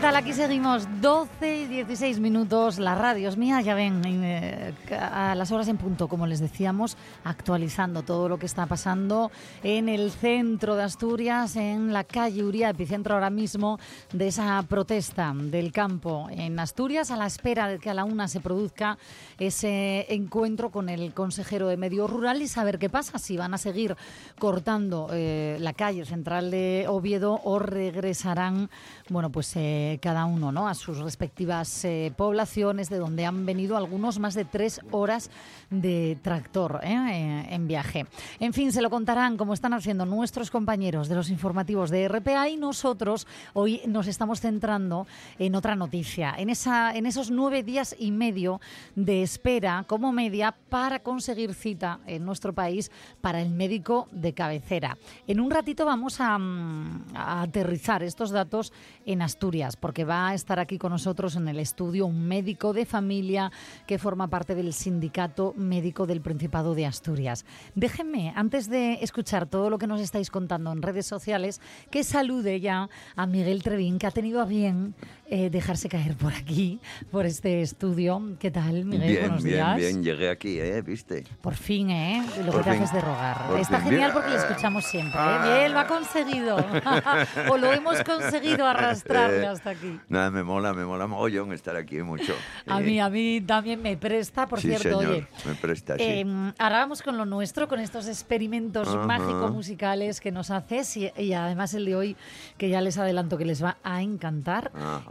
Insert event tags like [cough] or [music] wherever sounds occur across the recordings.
¿Qué tal? Aquí seguimos 12 y 16 minutos. La radio es mía, ya ven, eh, a las horas en punto, como les decíamos, actualizando todo lo que está pasando en el centro de Asturias, en la calle Uría, epicentro ahora mismo de esa protesta del campo en Asturias, a la espera de que a la una se produzca ese encuentro con el consejero de Medio Rural y saber qué pasa, si van a seguir cortando eh, la calle central de Oviedo o regresarán, bueno, pues eh, cada uno ¿no? a sus respectivas eh, poblaciones de donde han venido algunos más de tres horas de tractor ¿eh? Eh, en viaje. En fin, se lo contarán como están haciendo nuestros compañeros de los informativos de RPA y nosotros hoy nos estamos centrando en otra noticia, en, esa, en esos nueve días y medio de espera como media para conseguir cita en nuestro país para el médico de cabecera. En un ratito vamos a, mm, a aterrizar estos datos en Asturias, porque va a estar aquí con nosotros en el estudio un médico de familia que forma parte del sindicato médico del Principado de Asturias. Déjenme, antes de escuchar todo lo que nos estáis contando en redes sociales, que salude ya a Miguel Trevín, que ha tenido a bien eh, dejarse caer por aquí, por este estudio. ¿Qué tal, Miguel? Bien, Buenos bien, días. bien, llegué aquí, ¿eh? ¿Viste? Por fin, ¿eh? Lo Por que te fin. haces de rogar. Por Está fin. genial porque le escuchamos siempre. ¿eh? Bien, lo ha conseguido. [laughs] [laughs] o lo hemos conseguido arrastrarle hasta aquí. Nada, me mola, me mola mogollón estar aquí mucho. A Eh, mí, a mí también me presta, por sí, cierto, señor, oye. me presta, sí. eh, ahora vamos con lo nuestro, con estos experimentos Ajá. mágico-musicales que nos haces y, y además el de hoy, que ya les adelanto que les va a encantar.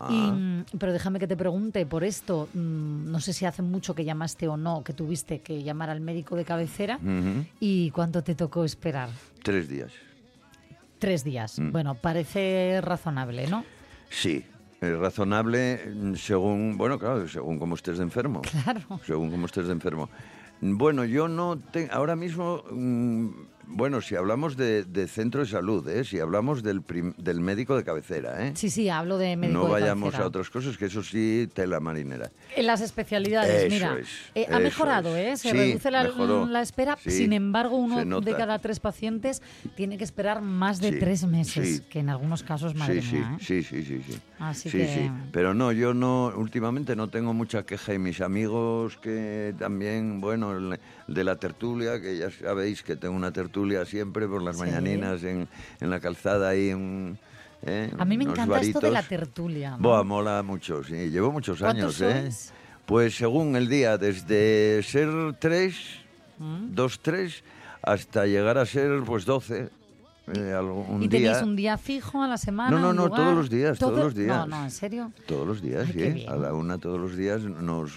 Y, mm, pero déjame que te pregunte por esto, mm, no sé si hace mucho que llamaste o no, que tuviste que llamar al médico de cabecera y cuánto te tocó esperar. Tres días. Tres días. Mm. Bueno, parece razonable, ¿no? Sí, es razonable mm, según, bueno, claro, según cómo estés de enfermo. Claro. Según cómo estés de enfermo. Bueno, yo no te, ahora mismo, mm, bueno, si hablamos de, de centro de salud, ¿eh? si hablamos del, prim- del médico de cabecera, ¿eh? Sí, sí, hablo de médico no de vayamos cabecera. a otras cosas, que eso sí, tela marinera. En las especialidades, Eso mira, es, eh, ha mejorado, es. ¿eh? Se Sí, reduce la, espera. Sí, Sin embargo, uno de cada tres pacientes tiene que esperar más de Sí, tres meses, que en algunos casos, madre sí, sí, mía, ¿eh? sí, sí, sí, sí. Así sí, que- sí. Pero no, yo no, últimamente no tengo mucha queja y mis amigos que también, bueno, el de la tertulia, que ya sabéis que tengo una tertulia siempre por las Sí. mañaninas en, en la calzada ahí en... ¿eh? A mí me unos encanta esto de la varitos. tertulia. Buah, mola mucho, sí. Llevo muchos ¿Cuántos años, ¿eh? sois? Pues según el día, desde ser tres, ¿Mm? dos, tres, hasta llegar a ser, pues, doce. eh, algún ¿Y día. tenéis un día fijo a la semana? No, no, no, lugar? todos los días, todos ¿Todo? los días. No, no, ¿en serio? Todos los días, Ay, sí. A la una todos los días nos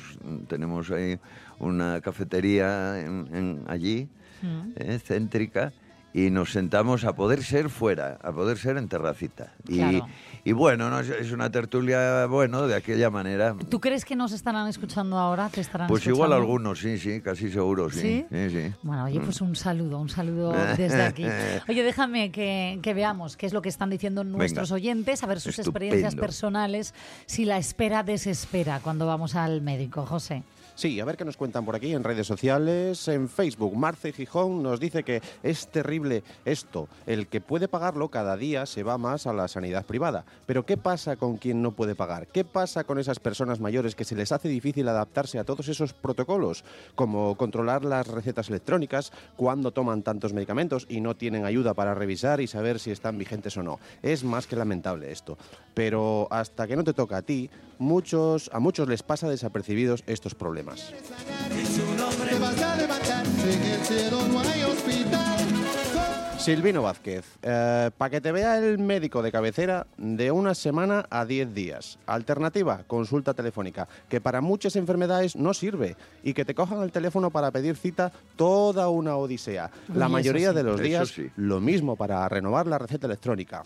tenemos ahí una cafetería en- en- allí, Mm. eh, céntrica, y nos sentamos a poder ser fuera, a poder ser en terracita. Y, Claro. y bueno, no es, es una tertulia, bueno, de aquella manera. ¿Tú crees que nos estarán escuchando ahora? ¿Te estarán Pues escuchando? igual algunos, sí, sí, casi seguro, sí. ¿Sí? Sí, sí. Bueno, oye, pues un saludo, un saludo [laughs] desde aquí. Oye, déjame que, que veamos qué es lo que están diciendo nuestros Venga. oyentes, a ver sus Estupendo. experiencias personales, si la espera desespera cuando vamos al médico, José. Sí, a ver qué nos cuentan por aquí en redes sociales, en Facebook. Marce Gijón nos dice que es terrible esto. El que puede pagarlo cada día se va más a la sanidad privada. Pero ¿qué pasa con quien no puede pagar? ¿Qué pasa con esas personas mayores que se les hace difícil adaptarse a todos esos protocolos? Como controlar las recetas electrónicas, cuando toman tantos medicamentos y no tienen ayuda para revisar y saber si están vigentes o no. Es más que lamentable esto. Pero hasta que no te toca a ti, muchos, a muchos les pasa desapercibidos estos problemas. Silvino Vázquez, para que te vea el médico de cabecera de una semana a 10 días. Alternativa, consulta telefónica, que para muchas enfermedades no sirve y que te cojan el teléfono para pedir cita toda una odisea. La mayoría sí. de los días sí. lo mismo para renovar la receta electrónica.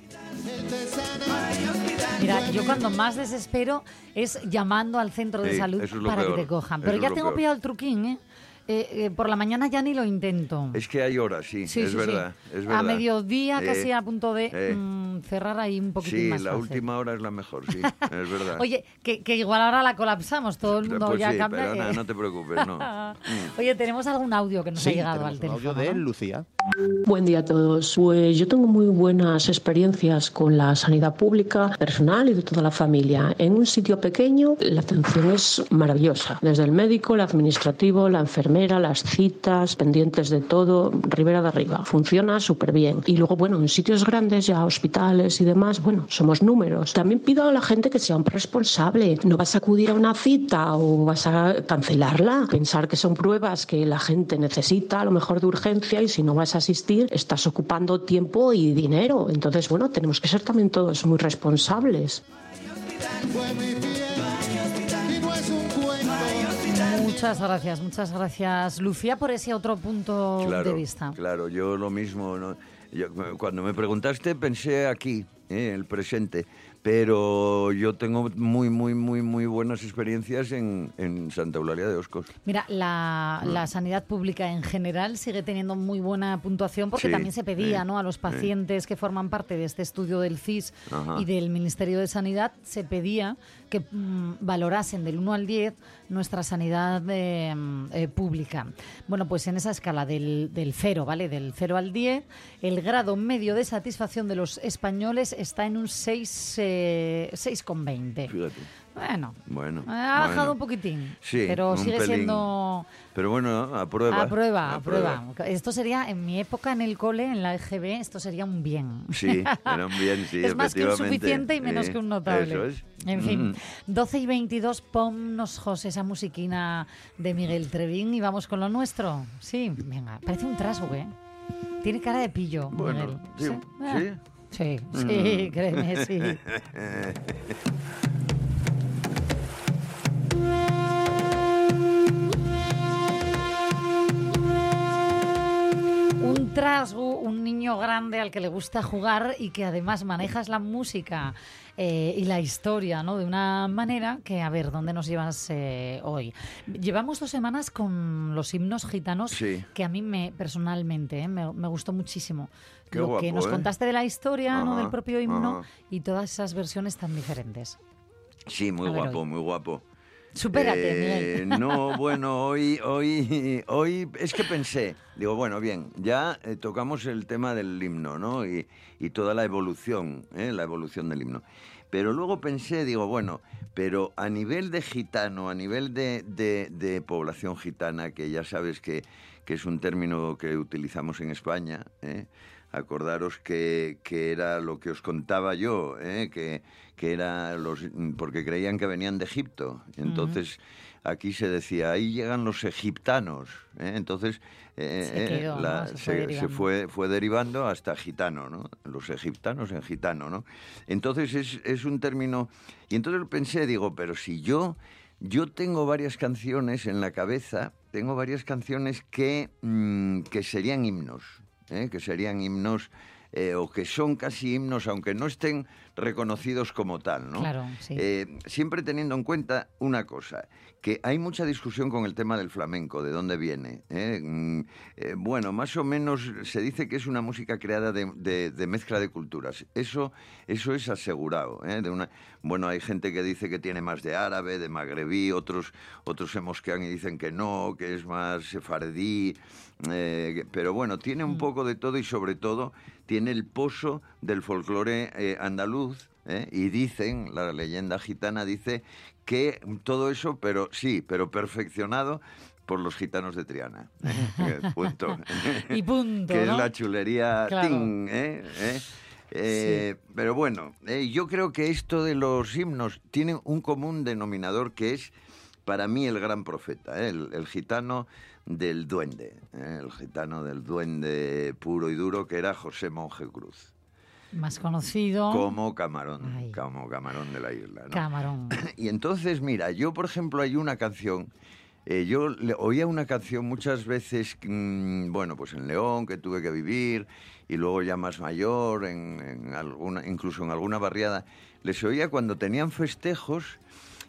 Mira, yo cuando más desespero es llamando al centro de Sí, salud es para peor, que te cojan. Pero ya tengo pillado el truquín, ¿eh? Eh, eh, Por la mañana ya ni lo intento. Es que hay horas, sí, Sí, es, sí, verdad, sí. es verdad. A mediodía, Eh, casi a punto de eh. mm, cerrar ahí un poquitín Sí, más la fácil. última hora es la mejor, sí, [laughs] es verdad. Oye, que, que igual ahora la colapsamos, todo el mundo pues ya sí, cambia. pero que- nada, no te preocupes, no. [laughs] Mm. Oye, tenemos algún audio que nos Sí, ha llegado al teléfono. audio de ¿no? Lucía. Buen día a todos. Pues yo tengo muy buenas experiencias con la sanidad pública, personal y de toda la familia. En un sitio pequeño la atención es maravillosa. Desde el médico, el administrativo, la enfermera, las citas, pendientes de todo, Ribera de arriba. Funciona súper bien. Y luego, bueno, en sitios grandes, ya hospitales y demás, bueno, somos números. También pido a la gente que sea un responsable. No vas a acudir a una cita o vas a cancelarla. Pensar que son pruebas que la gente necesita, a lo mejor de urgencia, y si no vas a asistir, estás ocupando tiempo y dinero. Entonces, bueno, tenemos que ser también todos muy responsables. Muchas gracias, muchas gracias, Lucía, por ese otro punto Claro, de vista. claro, yo lo mismo. ¿no? Yo, cuando me preguntaste pensé aquí, ¿eh? el presente, pero yo tengo muy, muy, muy, muy buenas experiencias en, en Santa Eulalia de Oscos. Mira, la, Mm. la sanidad pública en general sigue teniendo muy buena puntuación porque Sí, también se pedía ¿no? a los pacientes que forman parte de este estudio del CIS Ajá. y del Ministerio de Sanidad, se pedía que mm, valorasen del 1 al 10 nuestra sanidad eh, eh, pública. Bueno, pues en esa escala del, del 0, ¿vale? Del 0 al 10, el grado medio de satisfacción de los españoles está en un 6, eh, 6,20. Fíjate. Bueno, Bueno, ha bajado bueno. un poquitín, Sí, pero sigue pelín. siendo Pero bueno, a prueba. a prueba, a prueba. Esto sería, en mi época en el cole, en la EGB, esto sería un bien. Sí, era un bien, sí, [laughs] es más que un suficiente y menos que un notable. eso es. En fin, Mm. 12 y 22, ponnos, José, esa musiquina de Miguel Trevín y vamos con lo nuestro. Sí, venga, parece un trasgo, ¿eh? Tiene cara de pillo, Bueno, Miguel. sí, sí. Sí, sí, [laughs] créeme, sí. [laughs] Un niño grande al que le gusta jugar y que además manejas la música eh, y la historia ¿no? de una manera que, a ver, ¿dónde nos llevas eh, hoy? Llevamos dos semanas con los himnos gitanos Sí. que a mí me personalmente eh, me, me gustó muchísimo. Qué Lo que nos contaste de la historia ¿no? Del propio himno ajá. y todas esas versiones tan diferentes. Sí, muy A guapo, muy guapo. Supérate, Eh. No, bueno, hoy, hoy, hoy es que pensé, digo, bueno, bien, ya eh, tocamos el tema del himno, ¿no? Y, y toda la evolución, ¿eh? la evolución del himno. Pero luego pensé, digo, bueno, pero a nivel de gitano, a nivel de, de- de población gitana, que ya sabes que, que es un término que utilizamos en España, ¿eh? acordaros que, que era lo que os contaba yo, ¿eh? que, que era los porque creían que venían de Egipto. Entonces aquí se decía, ahí llegan los egiptanos. ¿eh? Entonces eh, Se quedó, la- ¿no? Se se, fue se derivando. fue, fue derivando hasta gitano, ¿no? Los egiptanos en gitano, ¿no? Entonces es, es un término... Y entonces pensé, digo, pero si yo... Yo tengo varias canciones en la cabeza, tengo varias canciones que, mm, que serían himnos, ¿eh? que serían himnos eh, o que son casi himnos, aunque no estén reconocidos como tal, ¿no? Claro, sí. Eh, siempre teniendo en cuenta una cosa, que hay mucha discusión con el tema del flamenco, de dónde viene. ¿eh? Mm, bueno, más o menos se dice que es una música creada de, de- de mezcla de culturas. Eso, eso es asegurado. De una, bueno, hay gente que dice que tiene más de árabe, de magrebí, otros, otros se mosquean y dicen que no, que es más sefardí. pero bueno, tiene un poco de todo y sobre todo tiene el pozo del folclore eh, andaluz. ¿eh? Y dicen, la leyenda gitana dice que todo eso, pero sí, pero perfeccionado por los gitanos de Triana. ¿eh? Punto. [laughs] Y punto, [laughs] que ¿no? es la chulería Claro. ting, ¿eh? ¿eh? Eh, Pero bueno, yo creo que esto de los himnos tiene un común denominador que es para mí el gran profeta, el, el gitano del duende, ¿eh? el gitano del duende puro y duro que era José Monje Cruz, Más conocido. como camarón, Ay. como camarón de la isla. ¿no? Camarón. [clears throat] Y entonces, mira, yo por ejemplo hay una canción eh, yo le- oía una canción muchas veces, mm, bueno, pues en León, que tuve que vivir, y luego ya más mayor, en, en alguna, incluso en alguna barriada, les oía cuando tenían festejos,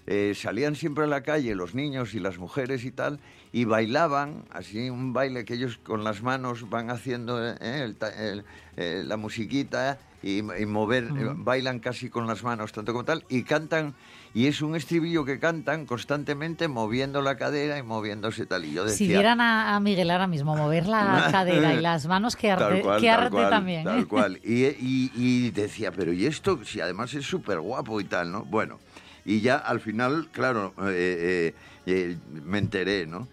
eh, salían siempre a la calle los niños y las mujeres y tal, y bailaban, así un baile que ellos con las manos van haciendo eh, el ta- el- eh, la musiquita y, y mover, bailan casi con las manos, tanto como tal, y cantan, y es un estribillo que cantan constantemente moviendo la cadera y moviéndose tal. Y yo decía, Si vieran a, a Miguel ahora mismo mover la [laughs] cadera y las manos, qué arte, cual, tal arte cual, también. Tal cual. Y, y- y decía, pero ¿y esto? Si además es súper guapo y tal, ¿no? Bueno, y ya al final, claro, eh, eh, eh, me enteré, ¿no?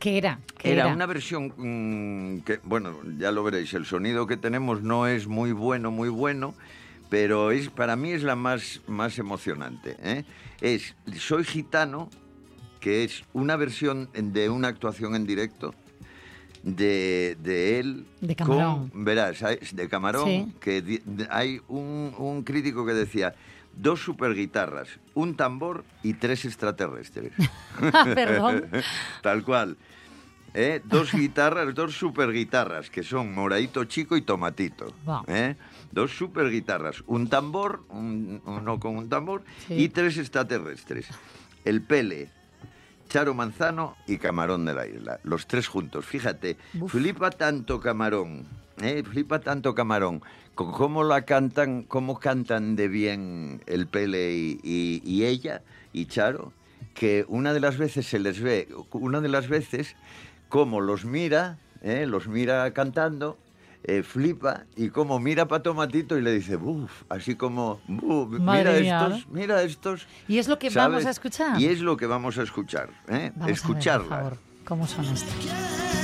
¿Qué era? ¿Qué Era, era? una versión mm, que, bueno, ya lo veréis, el sonido que tenemos no es muy bueno, muy bueno, pero es para mí es la más, más emocionante. ¿eh? Es Soy Gitano, que es una versión de una actuación en directo de, de él De Camarón. con, verás, de Camarón, Sí. que di- hay un, un crítico que decía dos super guitarras, un tambor y tres extraterrestres. [laughs] Perdón. [laughs] Tal cual. ¿Eh? Dos guitarras, dos super guitarras, que son Moradito Chico y Tomatito. Wow. ¿eh? Dos super guitarras, un tambor, un- uno con un tambor, Sí. y tres extraterrestres. El Pele, Charo Manzano y Camarón de la Isla. Los tres juntos. Fíjate, Uf. flipa tanto Camarón, ¿eh? flipa tanto Camarón, con cómo la cantan, cómo cantan de bien el Pele y, y- y ella, y Charo, que una de las veces se les ve, una de las veces, cómo los mira, ¿eh? los mira cantando, eh, flipa y como mira para Tomatito y le dice, uff, así como, "Buf, mira mía, estos, mira estos. Y es lo que vamos a escuchar. Y es lo que vamos a escuchar, ¿eh? Vamos escucharla. A ver, por favor, cómo son estos.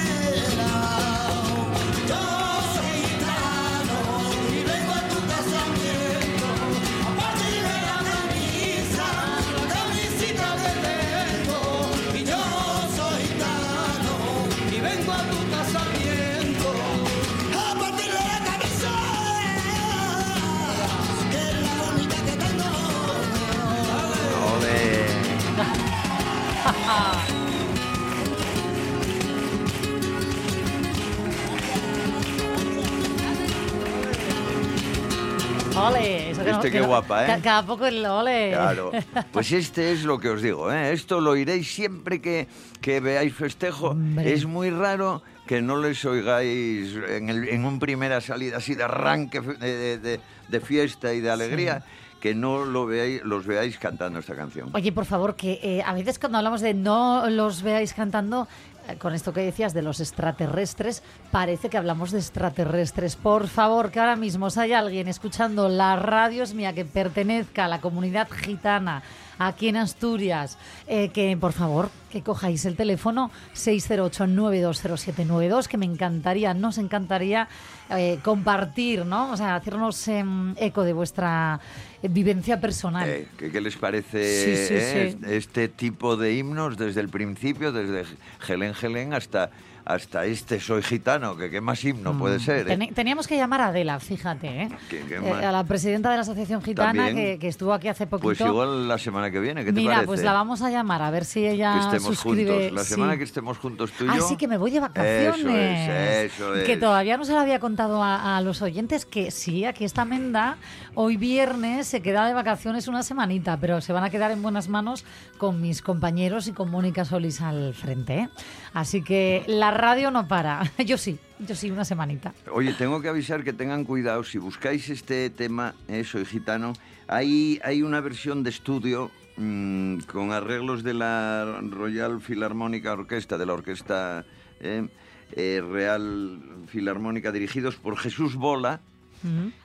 Ole, eso que Este qué no- guapa, ¿eh? ca- Cada poco el ole. Claro, [laughs] pues este es lo que os digo, ¿eh? esto lo oiréis siempre que, que veáis festejo. Hombre. Es muy raro que no les oigáis en, el- en un primera salida así de arranque de, de- fiesta y de alegría, que no lo veáis, los veáis cantando esta canción. Oye, por favor, que eh, a veces cuando hablamos de no los veáis cantando, con esto que decías de los extraterrestres, parece que hablamos de extraterrestres. Por favor, que ahora mismo si hay alguien escuchando la radio mía que pertenezca a la comunidad gitana aquí en Asturias, eh, que por favor que cojáis el teléfono 608-920792, que me encantaría, nos encantaría eh, compartir, ¿no? O sea, hacernos em, eco de vuestra eh, vivencia personal. Eh, ¿qué, qué les parece Sí, sí, sí. este tipo de himnos desde el principio, desde Gelén Gelén hasta, hasta este Soy Gitano? Que qué más himno puede ser. eh? Teníamos que llamar a Adela, fíjate, ¿eh? ¿Qué- qué Eh, a la presidenta de la Asociación Gitana que, que estuvo aquí hace poquito. Pues igual la semana que viene, ¿qué te Mira, parece? pues la vamos a llamar a ver si ella que estemos suscribe. juntos. La sí. semana que estemos juntos tú y Ah, yo. sí, que me voy de vacaciones. Eso es, eso es. Que todavía no se lo había contado a, a los oyentes que sí, aquí está Menda. Hoy viernes se queda de vacaciones una semanita, pero se van a quedar en buenas manos con mis compañeros y con Mónica Solís al frente. ¿eh? Así que la radio no para. [laughs] Yo sí, yo sí, una semanita. Oye, tengo que avisar que tengan cuidado. Si buscáis este tema, eh, Soy Gitano, hay, hay una versión de estudio mm, con arreglos de la Royal Filarmónica Orquesta, de la Orquesta eh, eh, Real Filarmónica, dirigidos por Jesús Bola,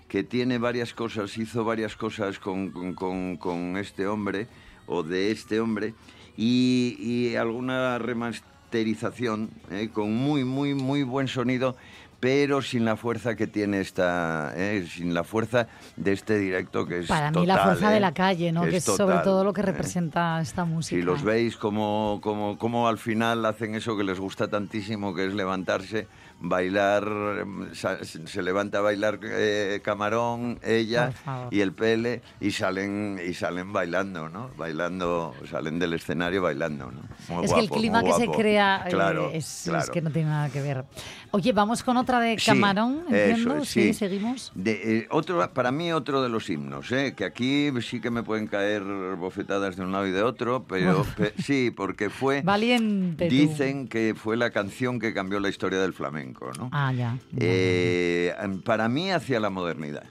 que tiene varias cosas, hizo varias cosas con, con- con- con este hombre o de este hombre y, y alguna remasterización eh, con muy, muy, muy buen sonido, pero sin la fuerza que tiene esta, eh, sin la fuerza de este directo que es Para mí la total, fuerza eh, de la calle, ¿no? Que es sobre total, todo lo que eh. representa esta música. Si los veis como, como, como al final hacen eso que les gusta tantísimo, que es levantarse, bailar, se levanta a bailar eh, Camarón, ella y el Pele y salen y salen bailando, ¿no? Bailando, salen del escenario bailando, ¿no? Muy es que el clima que se crea eh, Claro, es, es claro. que no tiene nada que ver. Oye, vamos con otra de Sí, Camarón, entiendo. eso es, sí. sí. seguimos. De, eh, otro, para mí otro de los himnos, ¿eh? que aquí sí que me pueden caer bofetadas de un lado y de otro, pero pe- sí, porque fue... [laughs] Valiente. tú. Dicen que fue la canción que cambió la historia del flamenco, ¿no? Ah, ya. Eh, para mí hacia la modernidad.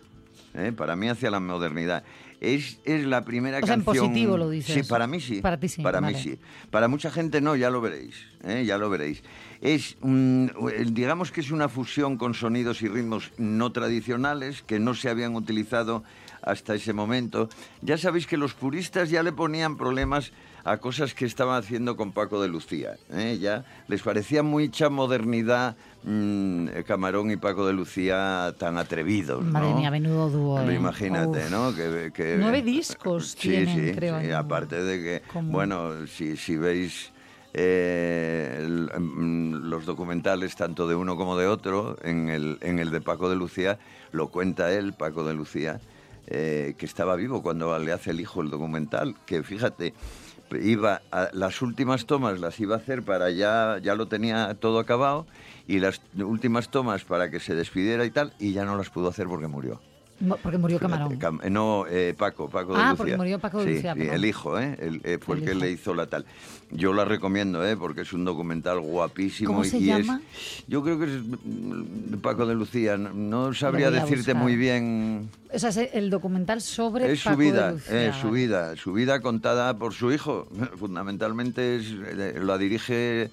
¿eh? Para mí hacia la modernidad. Es, es la primera O sea, en positivo lo dices. Sí, para mí sí. Para ti sí, Para mí sí. Para mucha gente no, ya lo veréis. ¿eh? Ya lo veréis. Es, digamos que es una fusión con sonidos y ritmos no tradicionales que no se habían utilizado hasta ese momento. Ya sabéis que los puristas ya le ponían problemas a cosas que estaban haciendo con Paco de Lucía. ¿eh? Ya les parecía mucha modernidad mm, Camarón y Paco de Lucía tan atrevidos. Madre ¿no? mía, menudo dúo. ¿eh? Imagínate, Uf. ¿no? Que, que- Nueve discos [laughs] sí, tienen, sí, creo, sí, aparte de que, bueno, si, si veis eh, mm, los documentales tanto de uno como de otro, en el, en el de Paco de Lucía, lo cuenta él, Paco de Lucía, eh, que estaba vivo cuando le hace el hijo el documental, que fíjate, iba a, las últimas tomas las iba a hacer para ya, ya lo tenía todo acabado, y las últimas tomas para que se despidiera y tal, y ya no las pudo hacer porque murió. Porque murió Camarón. Cam- eh, no, eh, Paco, Paco de Ah, Lucía. porque murió Paco de Lucía, sí, el hijo, ¿eh? El, eh, fue el, El que hijo. le hizo la tal. Yo la recomiendo, ¿eh? Porque es un documental guapísimo. ¿Cómo y, se y es- llama? yo creo que es mm, Paco de Lucía. No, sabría decirte buscar. muy bien. O sea, es el documental sobre Es su de vida, Lucía, es su vale. vida, su vida contada por su hijo. [laughs] Fundamentalmente es, eh, la dirige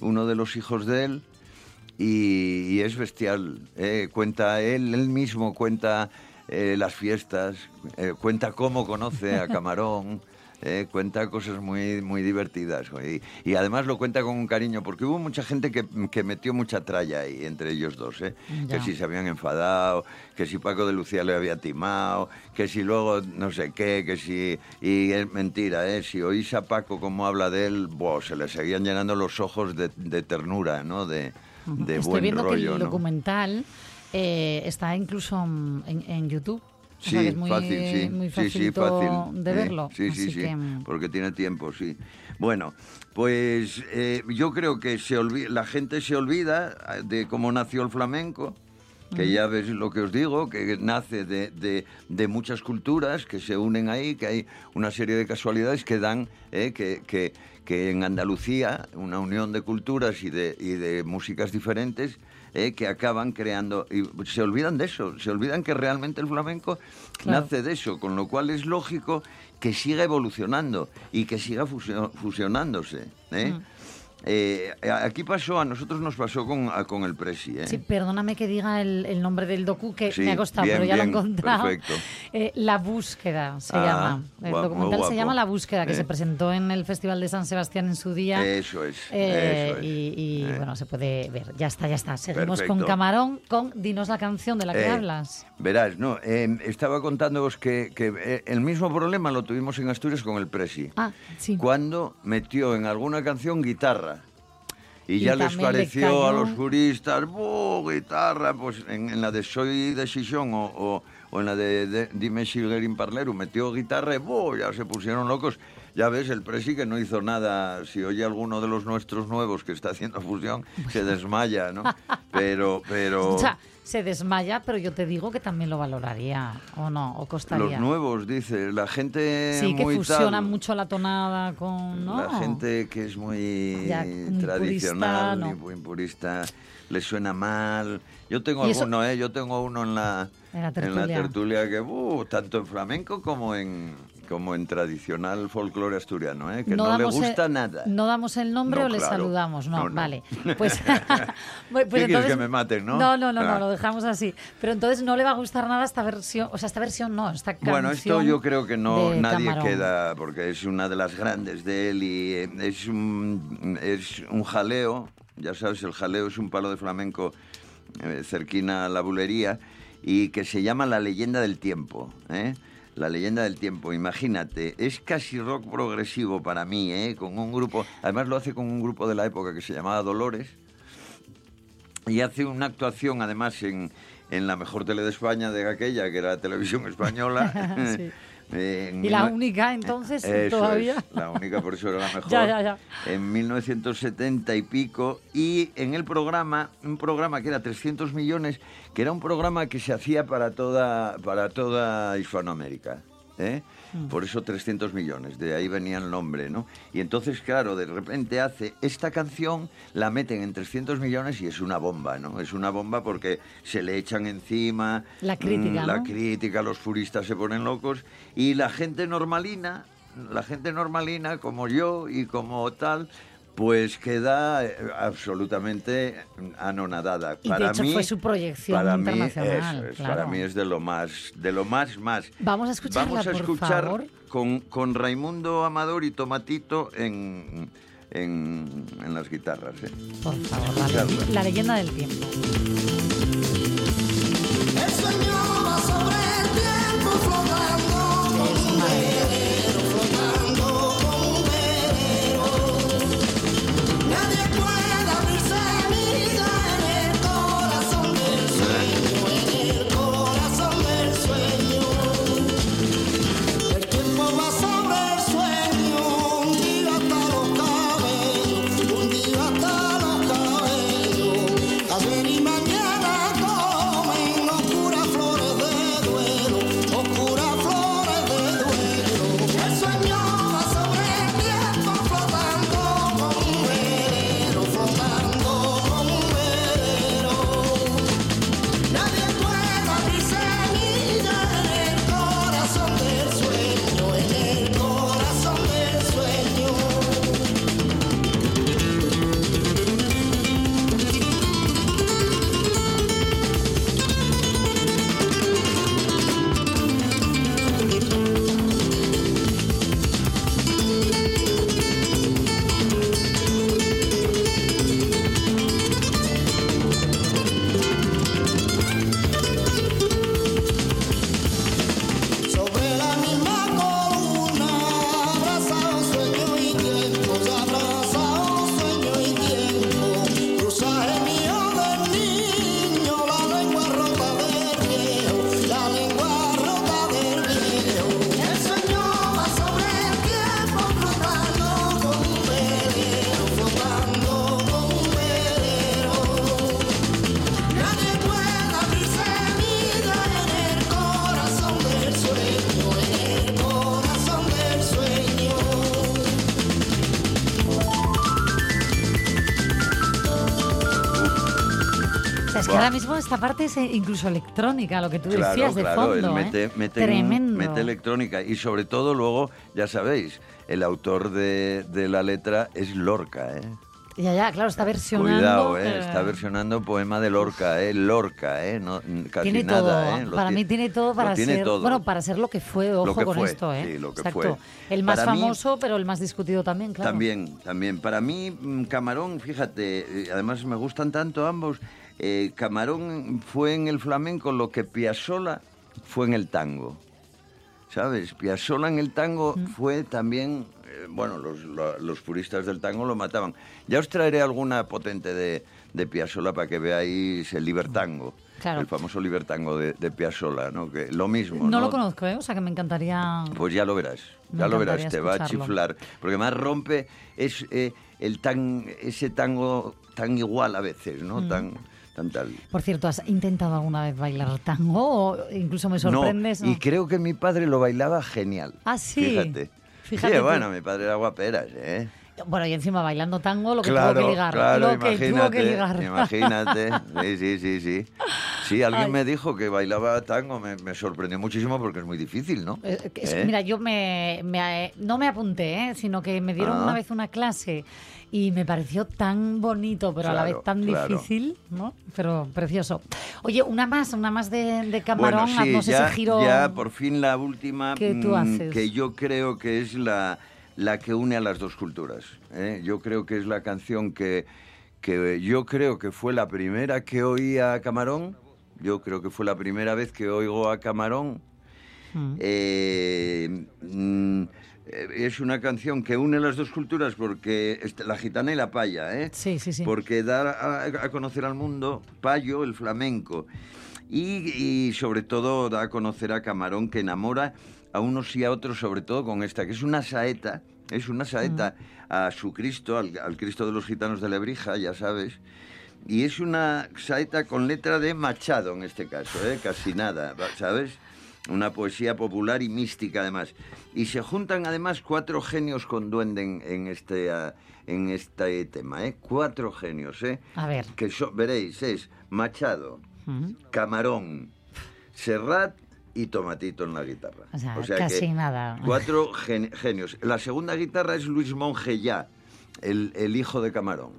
uno de los hijos de él y, y es bestial. eh. Cuenta él, él mismo cuenta eh, las fiestas, eh, cuenta cómo conoce a [laughs] Camarón. eh, cuenta cosas muy, muy divertidas y, y además lo cuenta con un cariño porque hubo mucha gente que, que metió mucha tralla ahí entre ellos dos, ¿eh? Que si se habían enfadado, que si Paco de Lucía le había timado, que si luego no sé qué, que si... Y es mentira, ¿eh? Si oís a Paco cómo habla de él, buah, se le seguían llenando los ojos de, de ternura, ¿no? De, de Estoy buen viendo rollo, que el ¿no? documental eh, está incluso en, en YouTube. O sea, Sí, es muy, fácil, sí. muy sí, sí, facilito fácil. de verlo. Sí, sí, Así sí, que, mm, porque tiene tiempo, sí. Bueno, pues eh, yo creo que se la gente se olvida de cómo nació el flamenco, que ya ves lo que os digo, que nace de, de- de muchas culturas que se unen ahí, que hay una serie de casualidades que dan eh, que, que- que en Andalucía, una unión de culturas y de, y de músicas diferentes, eh, que acaban creando, y se olvidan de eso, se olvidan que realmente el flamenco Claro. nace de eso, con lo cual es lógico que siga evolucionando y que siga fusio- fusionándose. ¿eh? Mm. Eh, aquí pasó, a nosotros nos pasó con, a- con el Presi. ¿eh? Sí, perdóname que diga el, el nombre del docu, que Sí, me ha costado, bien, pero ya lo he encontrado. perfecto. [laughs] Eh, la búsqueda se Ah, llama. El guapo, documental se llama La búsqueda, que Eh. se presentó en el Festival de San Sebastián en su día. Eso es, eso es. Y, y, bueno, se puede ver. Ya está, ya está. Seguimos con. Camarón, con Dinos la canción de la que hablas. Verás, no, eh, estaba contándoos que, que, eh, el mismo problema lo tuvimos en Asturias con el Presi. Ah, sí. Cuando metió en alguna canción guitarra. Y, Y ya les le pareció a los juristas, ¡buh, guitarra! Pues en, en la de Soy Decisión o, o, o en la de, de Dime Silverin Parleru metió guitarra y ¡buh! ya se pusieron locos. Ya ves, el Presi que no hizo nada. Si oye alguno de los nuestros nuevos que está haciendo fusión, se desmaya, ¿no? [laughs] Pero, pero... Se desmaya, pero yo te digo que también lo valoraría, ¿o no? ¿O costaría? Los nuevos, dice, la gente Sí, que muy tal, mucho la tonada con... ¿no? La gente que es muy Ya, tradicional purista, no. muy purista, le suena mal. Yo tengo eso- alguno, ¿eh? Yo tengo uno en la, En la en tertulia. tertulia que, uh, tanto en flamenco como en, como en tradicional folclore asturiano, ¿eh? Que no, le damos el- gusta nada. No damos el nombre No, o le claro. saludamos, no, No, no. vale. [laughs] Pues, [laughs] [laughs] pues ¿Qué quieres, que me maten, no? No, no, no, Ah. no, lo dejamos así. Pero entonces no le va a gustar nada esta versión, o sea, esta versión no, esta canción. Bueno, esto yo creo que no nadie Camarón. queda, porque es una de las grandes de él y eh, es un, es un jaleo, ya sabes, el jaleo es un palo de flamenco eh, cerquina a la bulería y que se llama La leyenda del tiempo, ¿eh? La leyenda del tiempo, imagínate, es casi rock progresivo para mí, ¿eh? Con un grupo, además lo hace con un grupo de la época que se llamaba Dolores, y hace una actuación además en, en la mejor tele de España de aquella, que era Televisión Española. [laughs] Sí. [laughs] Eh, Y la única entonces Eso todavía. es, la única, por eso era la [laughs] mejor. Ya, ya, ya. En 1970 y pico. Y en el programa, un programa que era 300 millones, que era un programa que se hacía para toda, para toda Hispanoamérica. ¿eh? Mm. Por eso 300 millones, de ahí venía el nombre, ¿no? Y entonces, claro, de repente hace esta canción, la meten en 300 millones y es una bomba, ¿no? Es una bomba porque se le echan encima. La crítica, mm, La ¿no? crítica, los puristas se ponen locos y la gente normalina, la gente normalina como yo y como tal, pues queda eh, absolutamente anonadada. Y de hecho fue su proyección para mí, internacional, eso es, claro. Para mí es de lo más, de lo más, más. Vamos a escucharla, Vamos a por escuchar favor. Con, con Raimundo Amador y Tomatito en, en, en las guitarras. ¿eh? Por favor, la, la leyenda del tiempo. El sueño va sobre esta parte es eh, incluso electrónica, lo que tú Claro, decías de claro, fondo. él ¿eh? mete, mete, Tremendo. mete electrónica y sobre todo luego, ya sabéis, el autor de, de la letra es Lorca, ¿eh? Ya, ya, claro, está versionando. Cuidado, ¿eh? eh, Está versionando poema de Lorca, ¿eh? Lorca, ¿eh? No, casi Tiene nada, todo, ¿eh? Lo para mí tiene todo para tiene ser, todo. bueno, para ser lo que fue, ojo que con fue, esto, ¿eh? sí, lo que Exacto. fue. El más Para mí- famoso, pero el más discutido también, claro. También, también. Para mí, mm, Camarón, fíjate, eh, además me gustan tanto ambos. Eh, Camarón fue en el flamenco lo que Piazzolla fue en el tango. ¿Sabes? Piazzolla en el tango fue también, eh, bueno, los, lo- los puristas del tango lo mataban. Ya os traeré alguna potente de, de Piazzolla para que veáis el libertango. Claro. El famoso libertango de, de Piazzolla, ¿no? Que lo mismo, No lo conozco, ¿eh? O sea que me encantaría. pues ya lo verás, Me ya lo verás, te va a chiflar. Porque más rompe es eh, el tan, ese tango tan igual a veces. ¿no? Tan Por cierto, ¿has intentado alguna vez bailar tango o incluso me sorprendes? no, y creo que mi padre lo bailaba genial. Ah, sí. Fíjate. Fíjate sí, tú. bueno, mi padre era guaperas, ¿eh? Bueno, y encima bailando tango, lo que claro, tuvo que ligar. claro, lo que tuvo imagínate, que ligar. imagínate. Sí, sí, sí, sí. Sí, alguien Ay. me dijo que bailaba tango, me, me sorprendió muchísimo porque es muy difícil, ¿no? Eh, es- ¿Eh? Mira, yo me, me, eh, no me apunté, ¿eh? sino que me dieron Ah. una vez una clase y me pareció tan bonito, pero a la vez tan claro. difícil, ¿no? Pero precioso. Oye, una más, una más de, de camarón, Bueno, sí, ya, ese giro. ya por fin la última que tú mm, haces. que yo creo que es la, la que une a las dos culturas. ¿eh? Yo creo que es la canción que, que yo creo que fue la primera que oí a Camarón. Yo creo que fue la primera vez que oigo a Camarón. Mm. Eh, mm, es una canción que une las dos culturas porque la gitana y la paya, ¿eh? Sí, sí, sí. Porque da a, a conocer al mundo payo, el flamenco. Y, y sobre todo da a conocer a Camarón que enamora a unos y a otros, sobre todo con esta, que es una saeta, es una saeta a su Cristo, al, al Cristo de los gitanos de Lebrija, ya sabes. Y es una saeta con letra de Machado en este caso, ¿eh? casi nada, ¿sabes? Una poesía popular y mística además. Y se juntan además cuatro genios con duende en, en este, en este tema, ¿eh? Cuatro genios, ¿eh? A ver. Que so- veréis, es Machado, Camarón, Serrat y Tomatito en la guitarra. O sea, casi nada. Cuatro gen- genios. La segunda guitarra es Luis Monge ya, el, el hijo de Camarón.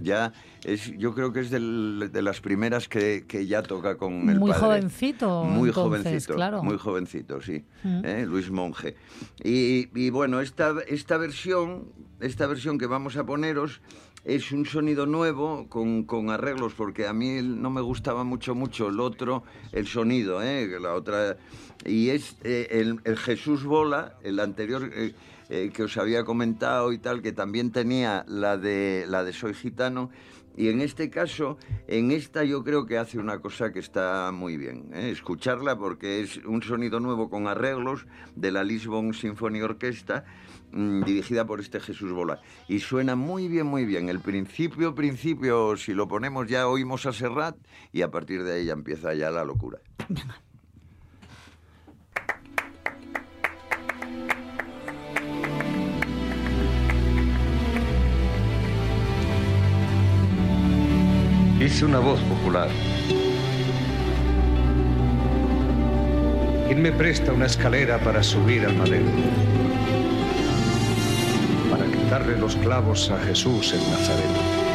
Ya es, yo creo que es del- de las primeras que, que ya toca con el Muy padre. jovencito, Muy entonces, jovencito, claro. muy jovencito, sí. Mm. ¿eh? Luis Monge. Y, y bueno, esta, esta versión, esta versión que vamos a poneros es un sonido nuevo con, con arreglos, porque a mí no me gustaba mucho, mucho el otro, el sonido, ¿eh? la otra. Y es eh, el, el Jesús Bola, el anterior eh, eh, que os había comentado y tal, que también tenía la de, la de Soy Gitano. Y en este caso, en esta yo creo que hace una cosa que está muy bien, escucharla porque es un sonido nuevo con arreglos de la Lisbon Symphony Orquesta mm, dirigida por este Jesús Bola. Y suena muy bien, muy bien. El principio, principio, si lo ponemos ya oímos a Serrat y a partir de ahí ya empieza ya la locura. Hice una voz popular. ¿Quién me presta una escalera para subir al madero? Quitarle los clavos a Jesús el Nazareno.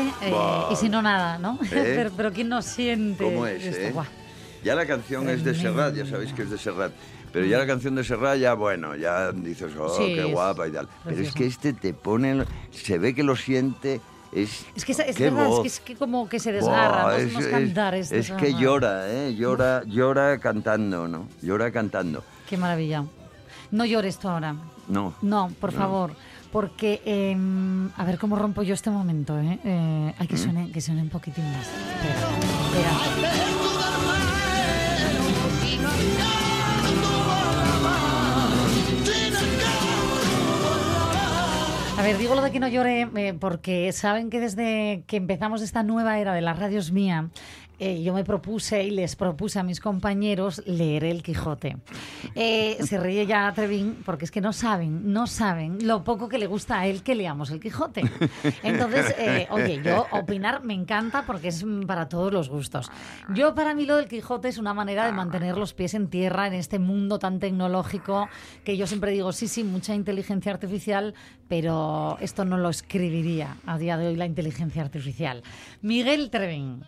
Siente eh, y si no nada, ¿no? [laughs] ¿Eh? pero, pero ¿quién no siente ¿Cómo es, esto? eh? Ya la canción es de Serrat, ya sabéis que es de Serrat. Pero ya la canción de Serrat, ya bueno, ya dices, oh, Sí, qué es guapa y tal. Pero es que este te pone, se ve que lo siente, es. Es que es, es verdad, es voz. que es que como que se desgarra, Buah, ¿no? es, unos es- cantares. es que llora, ¿eh? Llora, llora cantando, ¿no? Llora cantando. Qué maravilla. No llores tú ahora. No. No, por No. favor porque em, a ver cómo rompo yo este momento, ¿eh? eh hay que mm. suene, que suene un poquitín más. A ver, digo lo de que no llore eh, porque saben que desde que empezamos esta nueva era de las radios mía, eh, yo me propuse y les propuse a mis compañeros leer El Quijote. Eh, se ríe ya Trevín porque es que no saben, no saben lo poco que le gusta a él que leamos El Quijote. Entonces, eh, oye, yo opinar me encanta porque es mm, para todos los gustos. Yo para mí lo del Quijote es una manera de mantener los pies en tierra en este mundo tan tecnológico que yo siempre digo, sí, sí, mucha inteligencia artificial, pero esto no lo escribiría a día de hoy la inteligencia artificial. Miguel Trevín,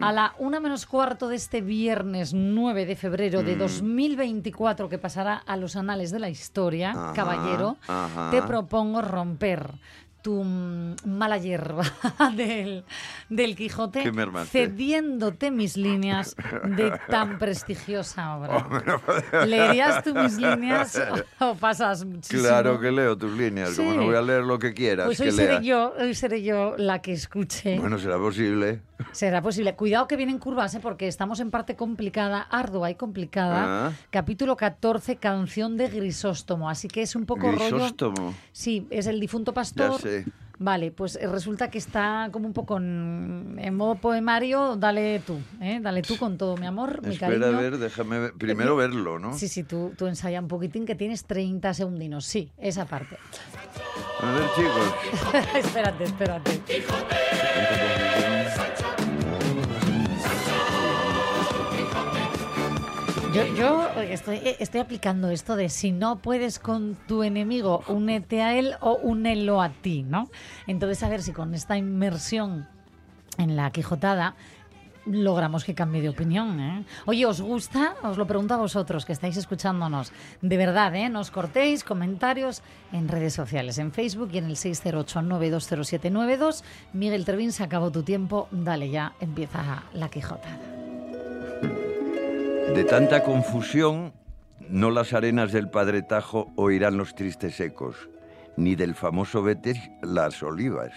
a la una menos cuarto de este viernes 9 de febrero de 2024 que pasará a los anales de la historia, Ajá, caballero, ajá. te propongo romper tu mm, mala hierba [laughs] del, del Quijote cediéndote mis líneas de tan [laughs] prestigiosa obra. ¿Leerías tú mis líneas [laughs] o pasas muchísimo? Claro que leo tus líneas, como no voy a leer lo que quieras Pues que hoy seré lea. yo, hoy seré yo la que escuche. Bueno, será posible. Será posible. Cuidado que vienen curvas, ¿eh? porque estamos en parte complicada, ardua y complicada. Ah. Capítulo 14, canción de Grisóstomo. Así que es un poco rollo. Grisóstomo. Sí, es el difunto pastor. Vale, pues eh, resulta que está como un poco en, en modo poemario. Dale tú, ¿eh? Dale tú con todo mi amor, mi Espera, cariño. a ver, déjame ver- primero verlo, ¿no? Sí, sí, tú, tú ensaya un poquitín que tienes 30 segundinos. Sí, esa parte. A ver, chicos. [laughs] espérate, espérate. Yo, yo estoy, estoy aplicando esto de si no puedes con tu enemigo, únete a él o únelo a ti, ¿no? Entonces, a ver si con esta inmersión en la Quijotada logramos que cambie de opinión. ¿eh? Oye, ¿os gusta? Os lo pregunto a vosotros que estáis escuchándonos. De verdad, ¿eh? Nos cortéis comentarios en redes sociales, en Facebook y en el 608-920792. Miguel Trevín, se acabó tu tiempo. Dale ya, empieza la Quijotada. De tanta confusión, no las arenas del Padre Tajo oirán los tristes ecos, ni del famoso Betis las olivas.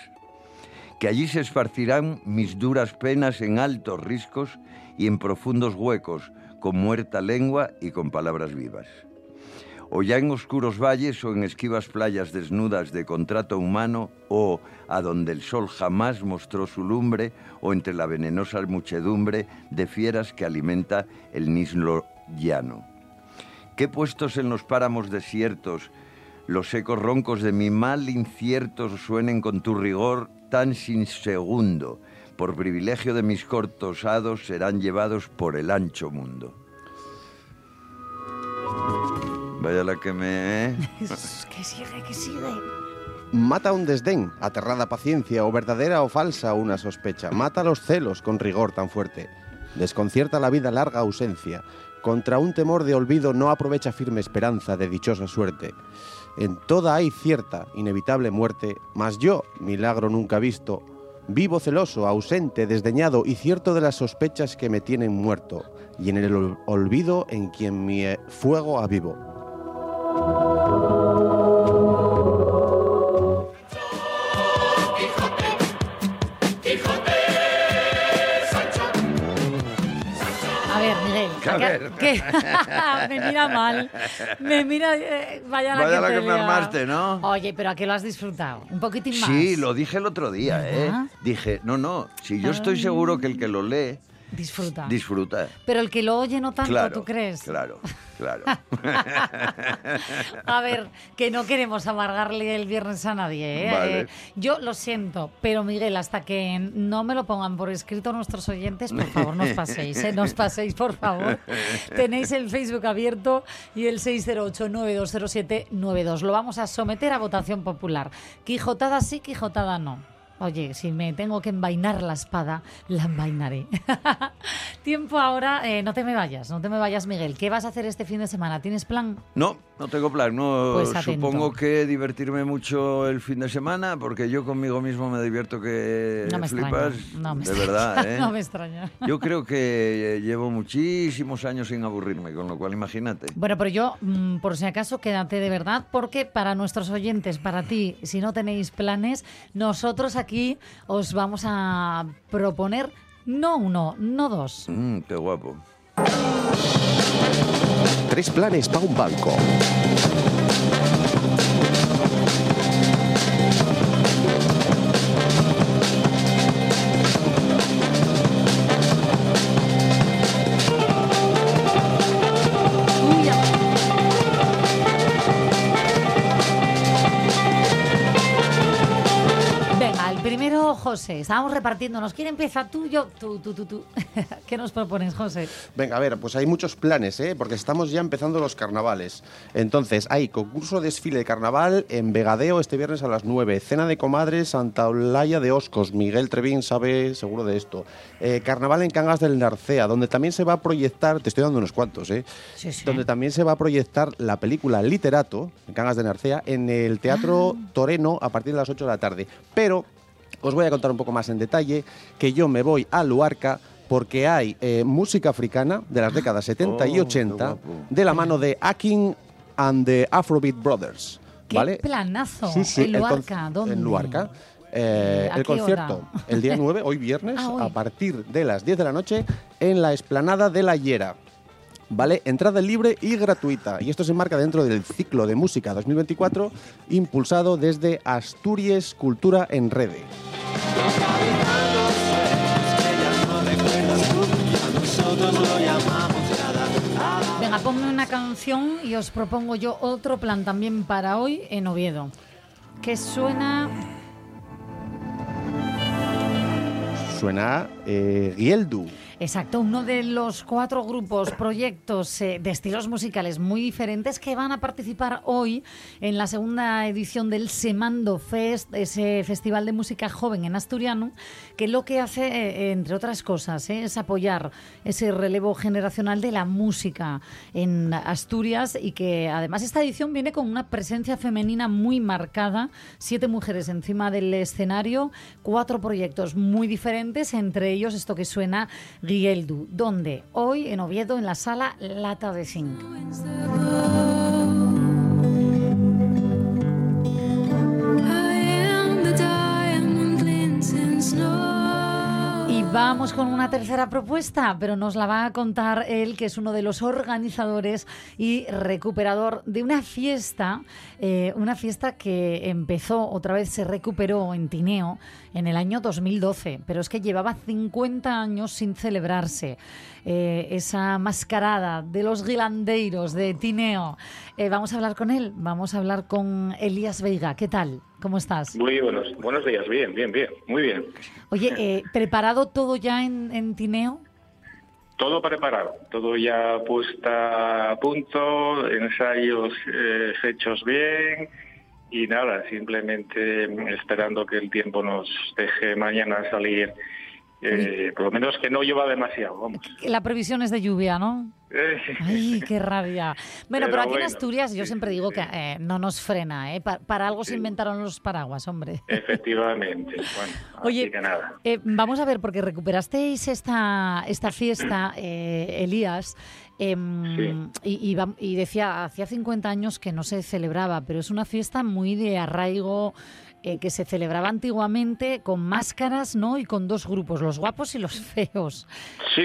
Que allí se esparcirán mis duras penas en altos riscos y en profundos huecos, con muerta lengua y con palabras vivas. O ya en oscuros valles o en esquivas playas desnudas de contrato humano, o a donde el sol jamás mostró su lumbre, o entre la venenosa muchedumbre de fieras que alimenta el nislo llano. ¿Qué puestos en los páramos desiertos, los ecos roncos de mi mal inciertos suenen con tu rigor tan sin segundo, por privilegio de mis cortos hados serán llevados por el ancho mundo. Vaya la que me... ¿eh? [laughs] que sigue, que sigue. Mata un desdén, aterrada paciencia, o verdadera o falsa una sospecha. Mata los celos con rigor tan fuerte. Desconcierta la vida larga ausencia. Contra un temor de olvido no aprovecha firme esperanza de dichosa suerte. En toda hay cierta, inevitable muerte, mas yo, milagro nunca visto, vivo celoso, ausente, desdeñado y cierto de las sospechas que me tienen muerto, y en el ol- olvido en quien mi eh, fuego avivo. [laughs] [laughs] me mira mal. Me mira. eh, vaya la Vaya que, la me armaste, ¿no? Oye, pero ¿a qué lo has disfrutado? Un poquitín más. Sí, lo dije el otro día, ¿eh? Dije, no, no, si yo estoy seguro que el que lo lee Disfruta. disfruta. pero el que lo oye no tanto, claro, ¿tú crees? Claro, claro. [laughs] A ver, que no queremos amargarle el viernes a nadie. ¿eh? Vale. Eh, yo lo siento, pero Miguel, hasta que no me lo pongan por escrito nuestros oyentes, por favor, nos paséis, ¿eh? nos paséis, por favor. Tenéis el Facebook abierto y el 608-920792. Lo vamos a someter a votación popular. Quijotada sí, Quijotada no. Oye, si me tengo que envainar la espada, la envainaré. [laughs] Tiempo ahora, eh, no te me vayas, no te me vayas, Miguel. ¿Qué vas a hacer este fin de semana? ¿Tienes plan? No, no tengo plan. No, Pues supongo que divertirme mucho el fin de semana, porque yo conmigo mismo me divierto que No me flipas. extraña. No me de extraña, verdad, [laughs] ¿eh? No me extraña. Yo creo que eh, llevo muchísimos años sin aburrirme, con lo cual imagínate. Bueno, pero yo, mm, por si acaso, quédate de verdad, porque para nuestros oyentes, para ti, si no tenéis planes, nosotros aquí os vamos a proponer no uno, no dos. Mm, qué guapo. Tres planes para un banco. José? Estábamos repartiéndonos. ¿Quién empieza? Tú, yo, tú, tú, tú, tú. [laughs] ¿Qué nos propones, José? Venga, a ver, pues hay muchos planes, ¿eh? porque estamos ya empezando los carnavales. Entonces, hay concurso desfile de carnaval en Vegadeo este viernes a las 9. Cena de comadres Santa Olaya de Oscos. Miguel Trevín sabe seguro de esto. Eh, carnaval en Cangas del Narcea, donde también se va a proyectar, te estoy dando unos cuantos, ¿eh? Sí, sí. donde también se va a proyectar la película Literato, en Cangas de Narcea, en el Teatro Ah. Toreno a partir de las 8 de la tarde. Pero os voy a contar un poco más en detalle que yo me voy a Luarca porque hay eh, música africana de las décadas 70 y Oh, qué 80 guapo. de la mano de Akin and the Afrobeat Brothers. ¡Qué ¿vale? planazo! Sí, sí, en Luarca, ¿dónde? En Luarca. Eh, Eh, ¿a el concierto hora? el día [laughs] 9, hoy viernes, Ah, hoy. a partir de las 10 de la noche en la explanada de la Hiera. ¿Vale? Entrada libre y gratuita. Y esto se enmarca dentro del ciclo de música 2024 impulsado desde Asturias Cultura en Rede. Venga, ponme una canción y os propongo yo otro plan también para hoy en Oviedo. Que suena. Suena eh, Gieldu. Exacto, uno de los cuatro grupos, proyectos eh, de estilos musicales muy diferentes que van a participar hoy en la segunda edición del Semando Fest, ese festival de música joven en asturiano, que lo que hace, eh, entre otras cosas, eh, es apoyar ese relevo generacional de la música en Asturias y que además esta edición viene con una presencia femenina muy marcada, siete mujeres encima del escenario, cuatro proyectos muy diferentes, entre ellos esto que suena Rieldu, donde hoy en Oviedo en la sala Lata de Zinc. Y vamos con una tercera propuesta, pero nos la va a contar él, que es uno de los organizadores y recuperador de una fiesta, eh, una fiesta que empezó, otra vez se recuperó en Tineo en el año 2012, pero es que llevaba 50 años sin celebrarse. Eh, esa mascarada de los guilandeiros de Tineo. Eh, vamos a hablar con él, vamos a hablar con Elías Veiga. ¿Qué tal? ¿Cómo estás? Muy buenos, buenos días, bien, bien, bien, muy bien. Oye, [laughs] eh, ¿preparado todo ya en, en Tineo? Todo preparado, todo ya puesta a punto, ensayos eh, hechos bien y nada, simplemente esperando que el tiempo nos deje mañana salir, eh, por lo menos que no llueva demasiado, vamos. La previsión es de lluvia, ¿no? Eh, Ay, qué rabia. Bueno, pero, Pero aquí en Asturias yo sí, siempre digo sí. que eh, no nos frena, ¿eh? Pa- para algo se inventaron los paraguas, hombre. Efectivamente, bueno, Oye, así que nada. eh, vamos a ver, porque recuperasteis esta, esta fiesta, em, y decía, hacía 50 años que no se celebraba, pero es una fiesta muy de arraigo, eh, que se celebraba antiguamente con máscaras, ¿no? Y con dos grupos, los guapos y los feos. Sí,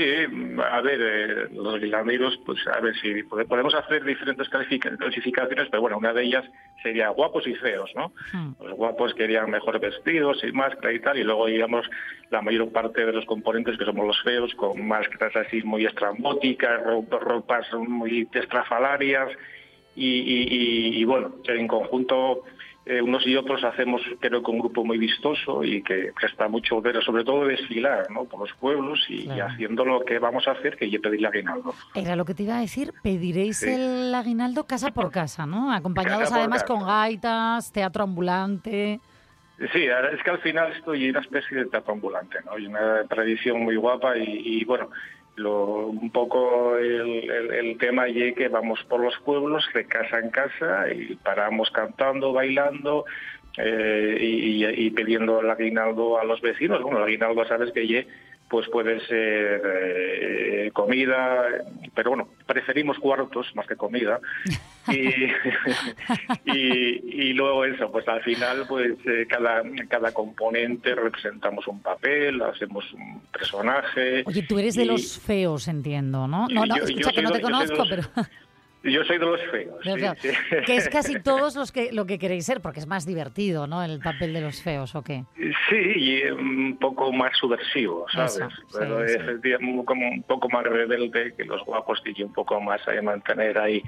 a ver, eh, los guilanderos, pues a ver si pode- podemos hacer diferentes clasificaciones, pero bueno, una de ellas sería guapos y feos, ¿no? Hmm. Los guapos querían mejor vestidos y máscara y tal, y luego digamos la mayor parte de los componentes que somos los feos, con máscaras así muy estrambóticas, ro- ropas muy estrafalarias, y, y- y- y, bueno, en conjunto eh, unos y otros hacemos creo que un grupo muy vistoso y que presta mucho ver, sobre todo desfilar ¿no? por los pueblos y, haciendo lo que vamos a hacer, que yo pedirle aguinaldo. Era lo que te iba a decir, pediréis Sí. el aguinaldo casa por casa, ¿no? Acompañados Casa además con gaitas, teatro ambulante. Sí, es que al final estoy una especie de teatro ambulante, ¿no? Hay una tradición muy guapa y, y, bueno, lo, un poco el, el- tema allí que vamos por los pueblos de casa en casa y paramos cantando, bailando eh, y, y- y pidiendo el aguinaldo a los vecinos. Bueno, el aguinaldo sabes que allí pues puede ser eh, comida, pero bueno, preferimos cuartos más que comida. [laughs] Y, [laughs] y, y luego eso, pues al final, pues eh, cada, cada componente representamos un papel, hacemos un personaje. Oye, tú eres de los feos, entiendo, ¿no? No, no, Yo- yo escucha, que no te conozco, los- pero... Yo soy de los feos. de los sí, feos. sí. Que es casi [laughs] todos los que lo que queréis ser, porque es más divertido, ¿no? El papel de los feos, ¿o qué? Sí, y un poco más subversivo, ¿sabes? Eso, Pero sí. efectivamente, como un poco más rebelde que los guapos y un poco más hay mantener ahí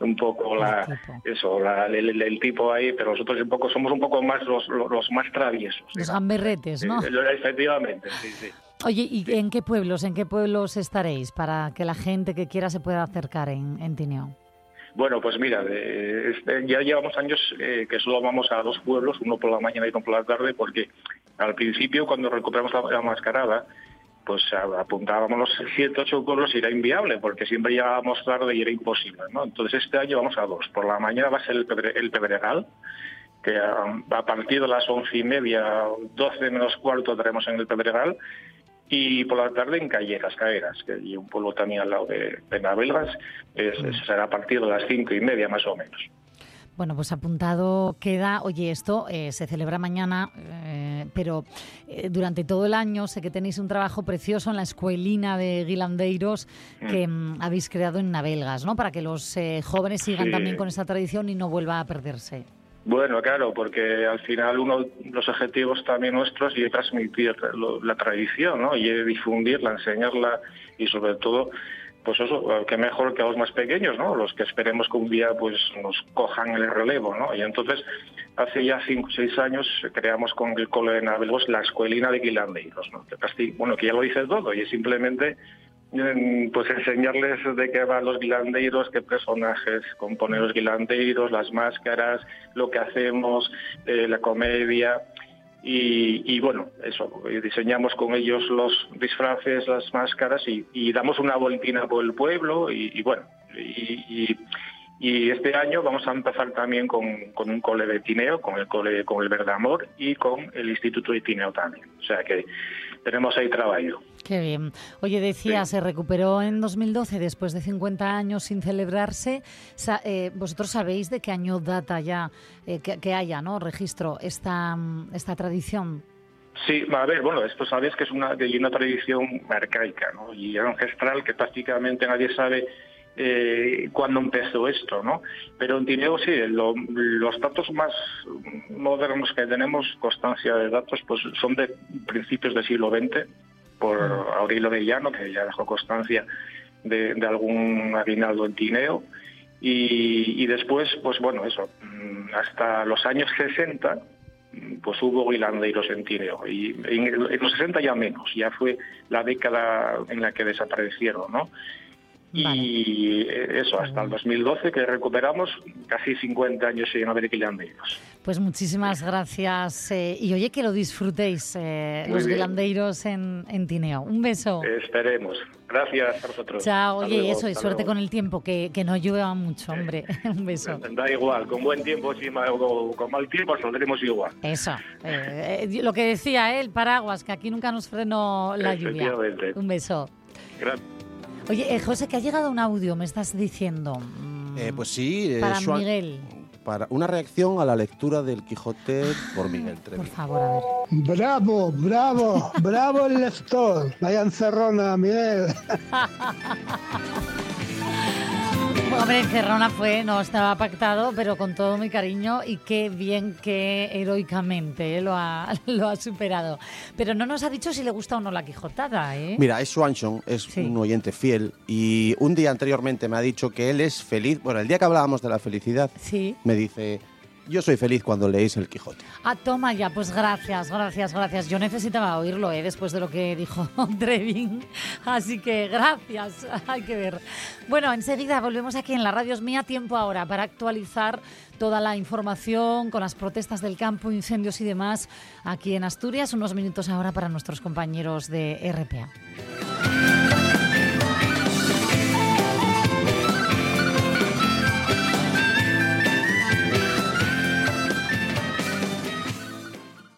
un poco la, eso, la- el, el- el tipo ahí, pero nosotros un poco somos un poco más los, los, los más traviesos. Los gamberretes, ¿no? Efectivamente, sí, sí. Oye, ¿y en qué pueblos, en qué pueblos estaréis para que la gente que quiera se pueda acercar en, en Tineo? Bueno, pues mira, este, ya llevamos años eh, que solo vamos a dos pueblos, uno por la mañana y otro por la tarde, porque al principio cuando recuperamos la, la mascarada, pues apuntábamos los siete, ocho pueblos y era inviable, porque siempre llegábamos tarde y era imposible, ¿no? Entonces este año vamos a dos. Por la mañana va a ser el, Pedre- el Pedregal, que a, a partir de las once y media, doce menos cuarto estaremos en el Pedregal, y por la tarde en Callejas, Caeras, que hay un pueblo también al lado de, de Navelgas, es, es- será a partir de las cinco y media más o menos. Bueno, pues apuntado queda. Oye, esto eh, se celebra mañana, eh, pero eh, durante todo el año sé que tenéis un trabajo precioso en la escuelina de Guilandeiros que mm, habéis creado en Navelgas, ¿no? Para que los eh, jóvenes sigan Sí. también con esta tradición y no vuelva a perderse. Bueno, claro, porque al final uno de los objetivos también nuestros es transmitir la tradición, ¿no? Y difundirla, enseñarla y sobre todo, pues eso, que mejor que a los más pequeños, ¿no? Los que esperemos que un día pues nos cojan el relevo, ¿no? Y entonces, hace ya cinco o seis años creamos con el Cole de Navelgos la escuelina de Guilandeiros, ¿no? Que bueno, que ya lo dice todo y es simplemente pues enseñarles de qué van los guilandeiros, qué personajes componen los guilandeiros, las máscaras, lo que hacemos, eh, la comedia. Y, bueno, eso, diseñamos con ellos los disfraces, las máscaras y, damos una voltina por el pueblo y, bueno, y este año vamos a empezar también con, con un cole de Tineo, con el cole con el Verdamor y con el Instituto de Tineo también. O sea que tenemos ahí trabajo. Qué bien. Oye, decía, se recuperó en 2012 después de 50 años sin celebrarse. Sa- eh, ¿Vosotros sabéis de qué año data ya eh, que, que haya ¿no? registro esta, mm, esta tradición? Sí, a ver, bueno, esto sabes que es una, una tradición arcaica, ¿no? Y ancestral que prácticamente nadie sabe eh, cuándo empezó esto, ¿no? Pero en Tineo sí, lo- los datos más modernos que tenemos, constancia de datos, pues son de principios del siglo XX, por Aurelio de Llano, que ya dejó constancia de, de algún aguinaldo en Tineo. Y, y después, pues bueno, eso, mm, hasta los años 60, mm, pues hubo guilandeiros en Tineo. Y en los 60 ya menos, ya fue la década en la que desaparecieron, ¿no? Y eh, eso, hasta el 2012 que recuperamos casi 50 años sin haber guilandeiros. Pues muchísimas gracias. eh, y oye, que lo disfrutéis, eh, los bien. guilandeiros en, en Tineo. Un beso. Esperemos. Gracias a vosotros. Chao. Oye, luego, eso, y suerte luego. con el tiempo, que, que no llueva mucho, hombre. [laughs] Un beso. [laughs] Da igual, con buen tiempo, si mal, o con mal tiempo, saldremos igual. Eso. eh, eh, lo que decía el paraguas, que aquí nunca nos frenó la lluvia. Un beso. Gracias. Oye, eh, José, que ha llegado un audio, me estás diciendo. mm, Eh, pues sí, eh, para Miguel, para una reacción a la lectura del Quijote por Miguel por Trevi. favor, a ver. Bravo, bravo, bravo el lector. Vaya encerrona, Miguel. [laughs] Hombre, Encerrona fue, no estaba pactado, pero con todo mi cariño y qué bien que heroicamente eh, lo, ha, [laughs] lo ha superado. Pero no nos ha dicho si le gusta o no la Quijotada, ¿eh? Mira, es Swanson, es Sí. un oyente fiel y un día anteriormente me ha dicho que él es feliz. Bueno, el día que hablábamos de la felicidad, Sí. me dice, yo soy feliz cuando leéis el Quijote. Ah, toma ya, pues gracias, gracias, gracias. Yo necesitaba oírlo, ¿eh? Después de lo que dijo [laughs] Trevin. Así que gracias, [laughs] hay que ver. Bueno, enseguida volvemos aquí en la Radio Es Mía, tiempo ahora para actualizar toda la información con las protestas del campo, incendios y demás aquí en Asturias. Unos minutos ahora para nuestros compañeros de RPA.